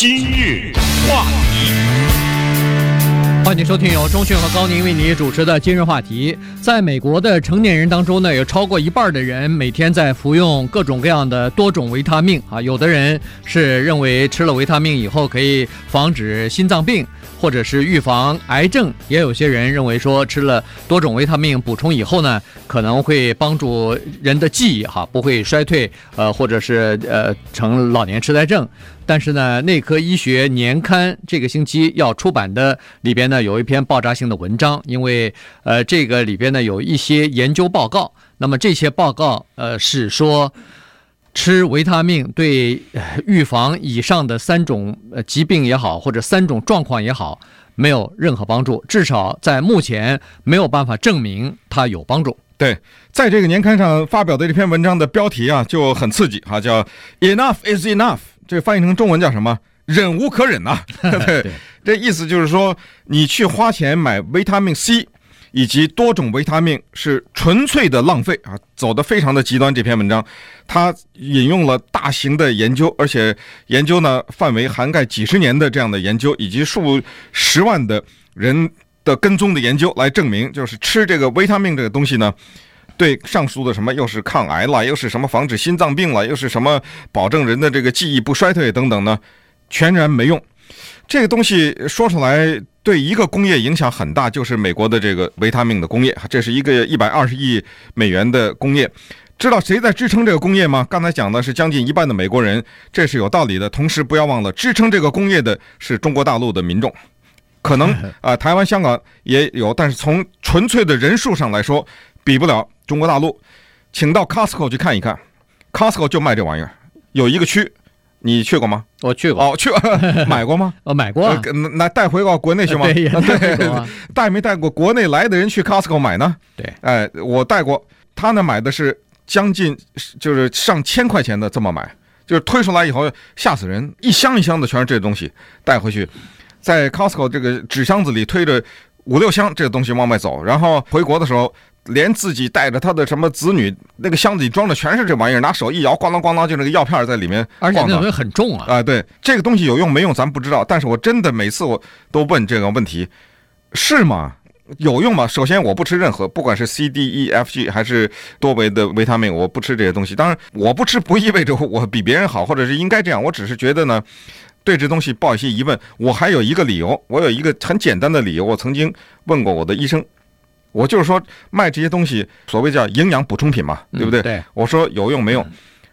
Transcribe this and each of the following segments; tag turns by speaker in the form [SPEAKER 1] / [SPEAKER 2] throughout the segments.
[SPEAKER 1] 今日话题，
[SPEAKER 2] 欢迎收听由钟讯和高宁为你主持的今日话题。在美国的成年人当中呢，有超过一半的人每天在服用各种各样的多种维他命啊。有的人是认为吃了维他命以后可以防止心脏病。或者是预防癌症，也有些人认为说吃了多种维他命补充以后呢，可能会帮助人的记忆哈，不会衰退，呃，或者是呃成老年痴呆症。但是呢，内科医学年刊这个星期要出版的里边呢，有一篇爆炸性的文章，因为呃这个里边呢有一些研究报告，那么这些报告呃是说。吃维他命对预防以上的三种疾病也好，或者三种状况也好，没有任何帮助。至少在目前没有办法证明它有帮助。
[SPEAKER 3] 对，在这个年刊上发表的这篇文章的标题啊就很刺激哈，叫 “Enough is enough”，这翻译成中文叫什么？忍无可忍呐、啊。对，这意思就是说，你去花钱买维他命 C。以及多种维他命是纯粹的浪费啊，走的非常的极端。这篇文章，它引用了大型的研究，而且研究呢范围涵盖几十年的这样的研究，以及数十万的人的跟踪的研究来证明，就是吃这个维他命这个东西呢，对上述的什么又是抗癌了，又是什么防止心脏病了，又是什么保证人的这个记忆不衰退等等呢，全然没用。这个东西说出来。对一个工业影响很大，就是美国的这个维他命的工业，这是一个一百二十亿美元的工业。知道谁在支撑这个工业吗？刚才讲的是将近一半的美国人，这是有道理的。同时，不要忘了支撑这个工业的是中国大陆的民众，可能啊、台湾、香港也有，但是从纯粹的人数上来说，比不了中国大陆。请到 Costco 去看一看，Costco 就卖这玩意儿，有一个区。你去过吗？
[SPEAKER 2] 我去过。
[SPEAKER 3] 哦，去 买过吗？
[SPEAKER 2] 哦，买过、啊。
[SPEAKER 3] 那带回到国内去吗？
[SPEAKER 2] 对，带、
[SPEAKER 3] 啊、带没带过国内来的人去 Costco 买呢？
[SPEAKER 2] 对，
[SPEAKER 3] 哎，我带过。他呢买的是将近就是上千块钱的这么买，就是推出来以后吓死人，一箱一箱的全是这个东西带回去，在 Costco 这个纸箱子里推着五六箱这个东西往外走，然后回国的时候。连自己带着他的什么子女，那个箱子里装的全是这玩意儿，拿手一摇，咣当咣当，就那个药片在里面。
[SPEAKER 2] 而且那东西很重啊！
[SPEAKER 3] 啊，对，这个东西有用没用咱不知道，但是我真的每次我都问这个问题，是吗？有用吗？首先我不吃任何，不管是 C、D、E、F、G 还是多维的维他命，我不吃这些东西。当然，我不吃不意味着我比别人好，或者是应该这样。我只是觉得呢，对这东西抱一些疑问。我还有一个理由，我有一个很简单的理由，我曾经问过我的医生。我就是说卖这些东西，所谓叫营养补充品嘛，对不对？
[SPEAKER 2] 嗯、对。
[SPEAKER 3] 我说有用没用？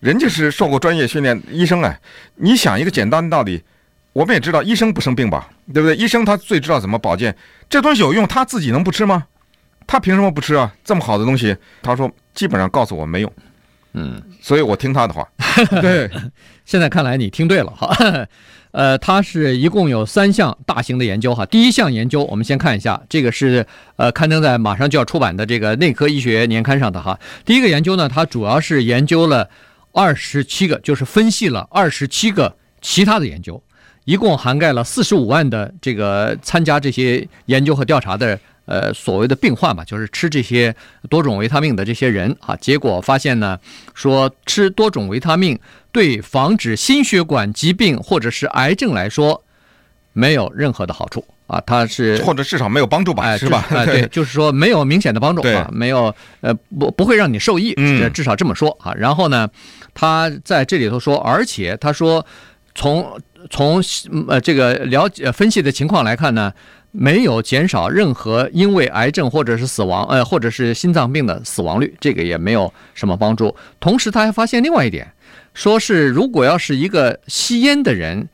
[SPEAKER 3] 人家是受过专业训练医生哎，你想一个简单的道理，我们也知道医生不生病吧，对不对？医生他最知道怎么保健，这东西有用，他自己能不吃吗？他凭什么不吃啊？这么好的东西，他说基本上告诉我没用，
[SPEAKER 2] 嗯，
[SPEAKER 3] 所以我听他的话。对，
[SPEAKER 2] 现在看来你听对了哈。呃，它是一共有三项大型的研究哈。第一项研究，我们先看一下，这个是呃刊登在马上就要出版的这个内科医学年刊上的哈。第一个研究呢，它主要是研究了二十七个，就是分析了二十七个其他的研究，一共涵盖了四十五万的这个参加这些研究和调查的呃所谓的病患吧，就是吃这些多种维他命的这些人啊。结果发现呢，说吃多种维他命。对防止心血管疾病或者是癌症来说，没有任何的好处啊，它是
[SPEAKER 3] 或者至少没有帮助吧，是吧？
[SPEAKER 2] 哎，对，就是说没有明显的帮助啊，没有呃不不会让你受益，至少这么说啊。然后呢，他在这里头说，而且他说从从呃这个了解分析的情况来看呢，没有减少任何因为癌症或者是死亡呃或者是心脏病的死亡率，这个也没有什么帮助。同时他还发现另外一点。说是如果要是一个吸烟的人，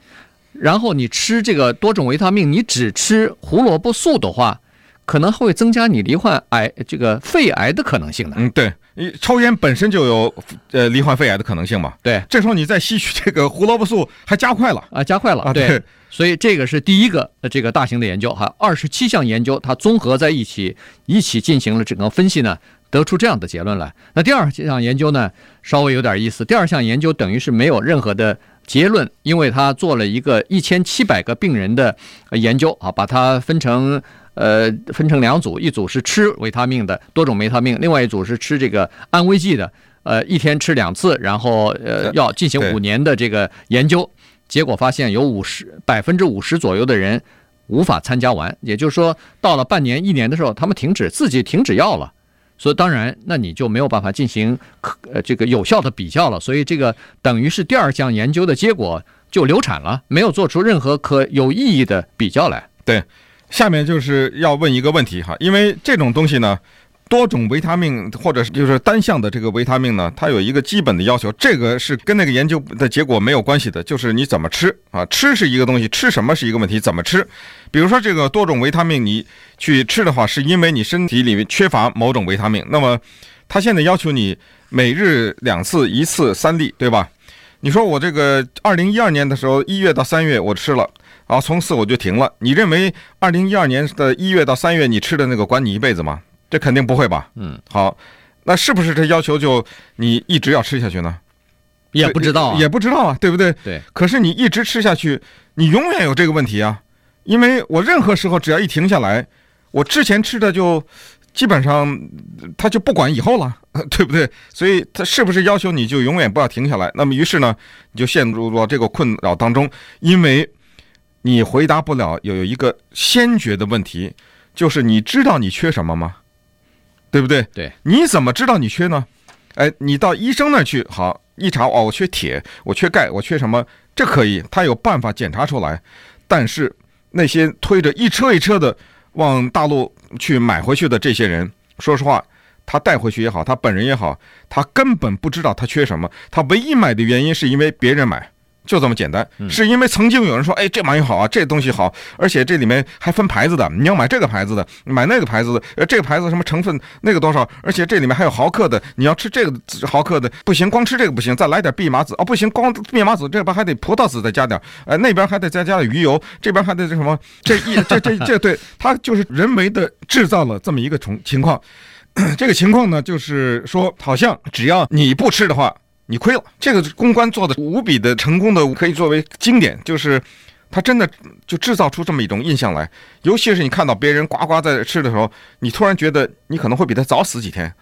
[SPEAKER 2] 然后你吃这个多种维他命，你只吃胡萝卜素的话，可能会增加你罹患癌这个肺癌的可能性的。
[SPEAKER 3] 嗯，对，你抽烟本身就有呃罹患肺癌的可能性嘛。
[SPEAKER 2] 对，
[SPEAKER 3] 这时候你再吸取这个胡萝卜素，还加快了
[SPEAKER 2] 啊，加快了啊。
[SPEAKER 3] 对，
[SPEAKER 2] 所以这个是第一个这个大型的研究哈，二十七项研究它综合在一起，一起进行了整个分析呢。得出这样的结论来。那第二项研究呢，稍微有点意思。第二项研究等于是没有任何的结论，因为他做了一个一千七百个病人的研究啊，把它分成呃分成两组，一组是吃维他命的多种维他命，另外一组是吃这个安慰剂的，呃一天吃两次，然后呃要进行五年的这个研究。结果发现有五十百分之五十左右的人无法参加完，也就是说，到了半年、一年的时候，他们停止自己停止药了。所以当然，那你就没有办法进行可呃这个有效的比较了。所以这个等于是第二项研究的结果就流产了，没有做出任何可有意义的比较来。
[SPEAKER 3] 对，下面就是要问一个问题哈，因为这种东西呢。多种维他命或者就是单项的这个维他命呢，它有一个基本的要求，这个是跟那个研究的结果没有关系的，就是你怎么吃啊？吃是一个东西，吃什么是一个问题，怎么吃？比如说这个多种维他命，你去吃的话，是因为你身体里面缺乏某种维他命，那么他现在要求你每日两次，一次三粒，对吧？你说我这个二零一二年的时候，一月到三月我吃了，然后从此我就停了。你认为二零一二年的一月到三月你吃的那个管你一辈子吗？这肯定不会吧？
[SPEAKER 2] 嗯，
[SPEAKER 3] 好，那是不是这要求就你一直要吃下去呢？
[SPEAKER 2] 也不知道、啊
[SPEAKER 3] 也，也不知道啊，对不对？
[SPEAKER 2] 对。
[SPEAKER 3] 可是你一直吃下去，你永远有这个问题啊，因为我任何时候只要一停下来，我之前吃的就基本上他就不管以后了，对不对？所以他是不是要求你就永远不要停下来？那么于是呢，你就陷入了这个困扰当中，因为你回答不了有一个先决的问题，就是你知道你缺什么吗？对不对？
[SPEAKER 2] 对，
[SPEAKER 3] 你怎么知道你缺呢？哎，你到医生那儿去，好一查，哦，我缺铁，我缺钙，我缺什么？这可以，他有办法检查出来。但是那些推着一车一车的往大陆去买回去的这些人，说实话，他带回去也好，他本人也好，他根本不知道他缺什么。他唯一买的原因是因为别人买。就这么简单，是因为曾经有人说，哎，这玩意好啊，这东西好，而且这里面还分牌子的，你要买这个牌子的，买那个牌子的，呃，这个牌子什么成分，那个多少，而且这里面还有毫克的，你要吃这个毫克的，不行，光吃这个不行，再来点蓖麻籽，哦，不行，光蓖麻籽这边还得葡萄籽再加点，呃，那边还得再加点鱼油，这边还得这什么，这一这这这对，它就是人为的制造了这么一个情情况，这个情况呢，就是说，好像只要你不吃的话。你亏了，这个公关做的无比的成功的，可以作为经典，就是他真的就制造出这么一种印象来。尤其是你看到别人呱呱在吃的时候，你突然觉得你可能会比他早死几天，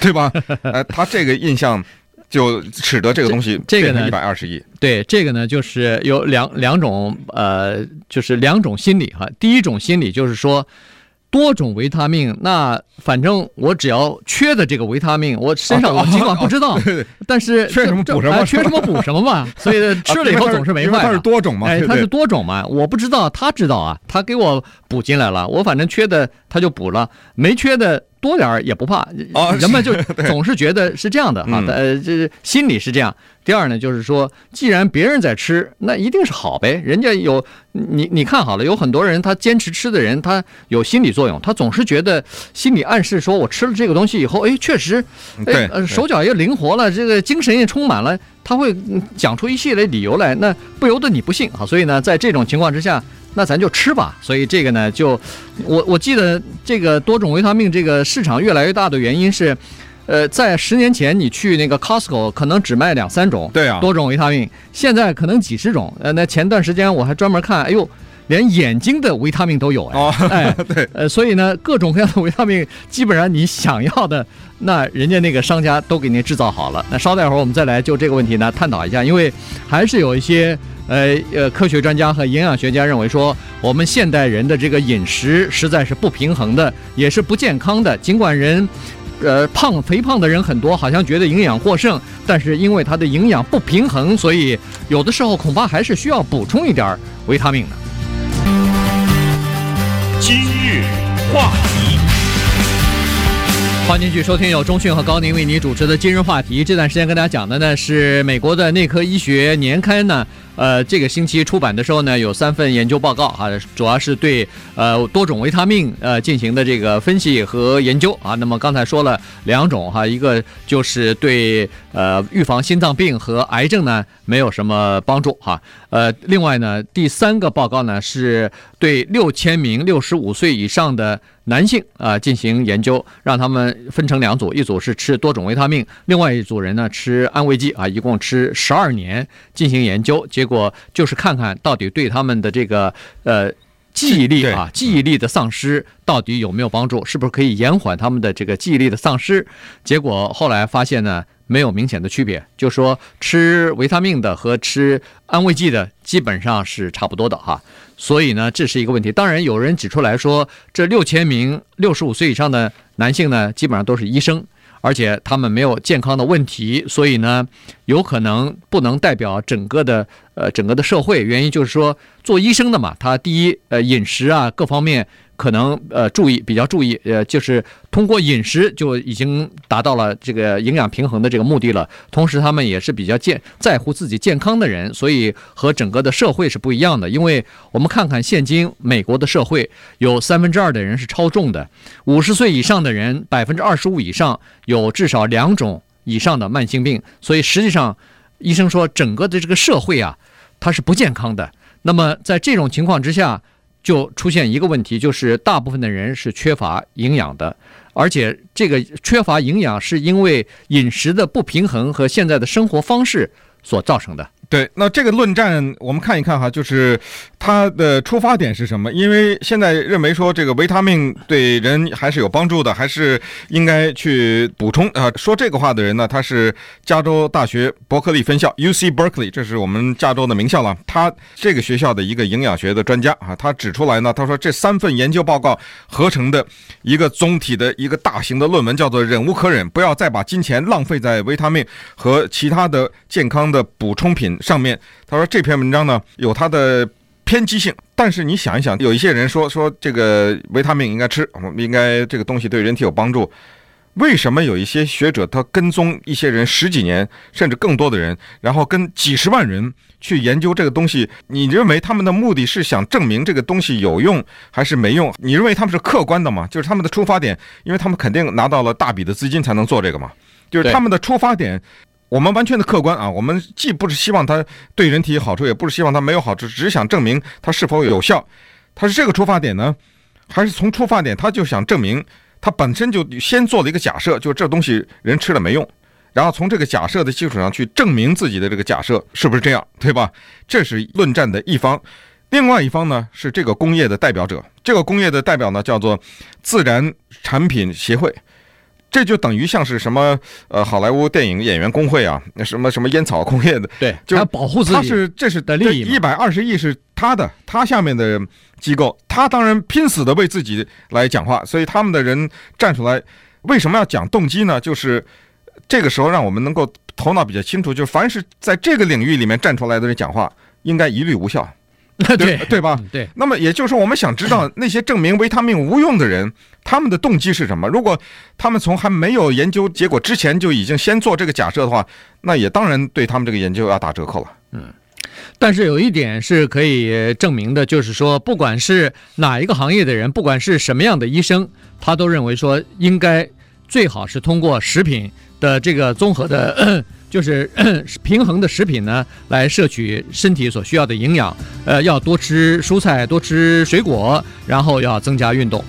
[SPEAKER 3] 对吧？呃，他这个印象就使得这个东西这个呢一百二十亿。
[SPEAKER 2] 对，这个呢，就是有两两种，呃，就是两种心理哈。第一种心理就是说。多种维他命，那反正我只要缺的这个维他命，我身上我尽管不知道，但是
[SPEAKER 3] 缺什么补什么，
[SPEAKER 2] 缺什么补什么嘛。所以吃了以后总是没坏。
[SPEAKER 3] 它是多种嘛，
[SPEAKER 2] 哎，它是多种嘛，我不知道，他知道啊，他给我补进来了，我反正缺的他就补了，没缺的。多点儿也不怕，人们就 总是觉得是这样的哈，呃，这心理是这样。第二呢，就是说，既然别人在吃，那一定是好呗。人家有你，你看好了，有很多人他坚持吃的人，他有心理作用，他总是觉得心理暗示说，我吃了这个东西以后，哎，确实，哎，呃，手脚也灵活了，这个精神也充满了，他会讲出一系列理由来，那不由得你不信啊。所以呢，在这种情况之下。那咱就吃吧，所以这个呢，就我我记得这个多种维他命这个市场越来越大的原因是，呃，在十年前你去那个 Costco 可能只卖两三种，
[SPEAKER 3] 对啊，
[SPEAKER 2] 多种维他命，现在可能几十种。呃，那前段时间我还专门看，哎呦，连眼睛的维他命都有哎，
[SPEAKER 3] 哦，
[SPEAKER 2] 哎，
[SPEAKER 3] 对，
[SPEAKER 2] 呃，所以呢，各种各样的维他命，基本上你想要的，那人家那个商家都给您制造好了。那稍待会儿我们再来就这个问题呢探讨一下，因为还是有一些。呃呃，科学专家和营养学家认为说，我们现代人的这个饮食实在是不平衡的，也是不健康的。尽管人，呃，胖肥胖的人很多，好像觉得营养过剩，但是因为它的营养不平衡，所以有的时候恐怕还是需要补充一点维他命的。
[SPEAKER 1] 今日话题，
[SPEAKER 2] 欢迎继续收听由中讯和高宁为您主持的今日话题。这段时间跟大家讲的呢是美国的内科医学年刊呢。呃，这个星期出版的时候呢，有三份研究报告啊，主要是对呃多种维他命呃进行的这个分析和研究啊。那么刚才说了两种哈，一个就是对呃预防心脏病和癌症呢没有什么帮助哈。呃，另外呢，第三个报告呢是对六千名六十五岁以上的男性啊进行研究，让他们分成两组，一组是吃多种维他命，另外一组人呢吃安慰剂啊，一共吃十二年进行研究。结果就是看看到底对他们的这个呃记忆力啊记忆力的丧失到底有没有帮助，是不是可以延缓他们的这个记忆力的丧失？结果后来发现呢，没有明显的区别，就说吃维他命的和吃安慰剂的基本上是差不多的哈。所以呢，这是一个问题。当然，有人指出来说，这六千名六十五岁以上的男性呢，基本上都是医生。而且他们没有健康的问题，所以呢，有可能不能代表整个的呃整个的社会。原因就是说，做医生的嘛，他第一呃饮食啊各方面。可能呃注意比较注意，呃就是通过饮食就已经达到了这个营养平衡的这个目的了。同时他们也是比较健在乎自己健康的人，所以和整个的社会是不一样的。因为我们看看现今美国的社会，有三分之二的人是超重的，五十岁以上的人百分之二十五以上有至少两种以上的慢性病。所以实际上，医生说整个的这个社会啊，它是不健康的。那么在这种情况之下，就出现一个问题，就是大部分的人是缺乏营养的，而且这个缺乏营养是因为饮食的不平衡和现在的生活方式所造成的。
[SPEAKER 3] 对，那这个论战我们看一看哈，就是它的出发点是什么？因为现在认为说这个维他命对人还是有帮助的，还是应该去补充啊。说这个话的人呢，他是加州大学伯克利分校 （UC Berkeley），这是我们加州的名校了。他这个学校的一个营养学的专家啊，他指出来呢，他说这三份研究报告合成的一个总体的一个大型的论文叫做“忍无可忍，不要再把金钱浪费在维他命和其他的健康的补充品”。上面他说这篇文章呢有他的偏激性，但是你想一想，有一些人说说这个维他命应该吃，我们应该这个东西对人体有帮助，为什么有一些学者他跟踪一些人十几年甚至更多的人，然后跟几十万人去研究这个东西？你认为他们的目的是想证明这个东西有用还是没用？你认为他们是客观的吗？就是他们的出发点，因为他们肯定拿到了大笔的资金才能做这个嘛，就是他们的出发点。我们完全的客观啊，我们既不是希望它对人体有好处，也不是希望它没有好处，只是想证明它是否有效。它是这个出发点呢，还是从出发点他就想证明它本身就先做了一个假设，就是这东西人吃了没用，然后从这个假设的基础上去证明自己的这个假设是不是这样，对吧？这是论战的一方，另外一方呢是这个工业的代表者，这个工业的代表呢叫做自然产品协会。这就等于像是什么呃，好莱坞电影演员工会啊，那什么什么烟草工业的，
[SPEAKER 2] 对，
[SPEAKER 3] 就
[SPEAKER 2] 他保护自己，
[SPEAKER 3] 他是这是
[SPEAKER 2] 的利益，
[SPEAKER 3] 一百二十亿是他的，他下面的机构，他当然拼死的为自己来讲话，所以他们的人站出来，为什么要讲动机呢？就是这个时候让我们能够头脑比较清楚，就是凡是在这个领域里面站出来的人讲话，应该一律无效。对
[SPEAKER 2] 对，
[SPEAKER 3] 对吧？
[SPEAKER 2] 对。
[SPEAKER 3] 那么也就是说，我们想知道那些证明维他命无用的人，他们的动机是什么？如果他们从还没有研究结果之前就已经先做这个假设的话，那也当然对他们这个研究要打折扣了。
[SPEAKER 2] 嗯。但是有一点是可以证明的，就是说，不管是哪一个行业的人，不管是什么样的医生，他都认为说，应该最好是通过食品的这个综合的。就是 平衡的食品呢，来摄取身体所需要的营养。呃，要多吃蔬菜，多吃水果，然后要增加运动。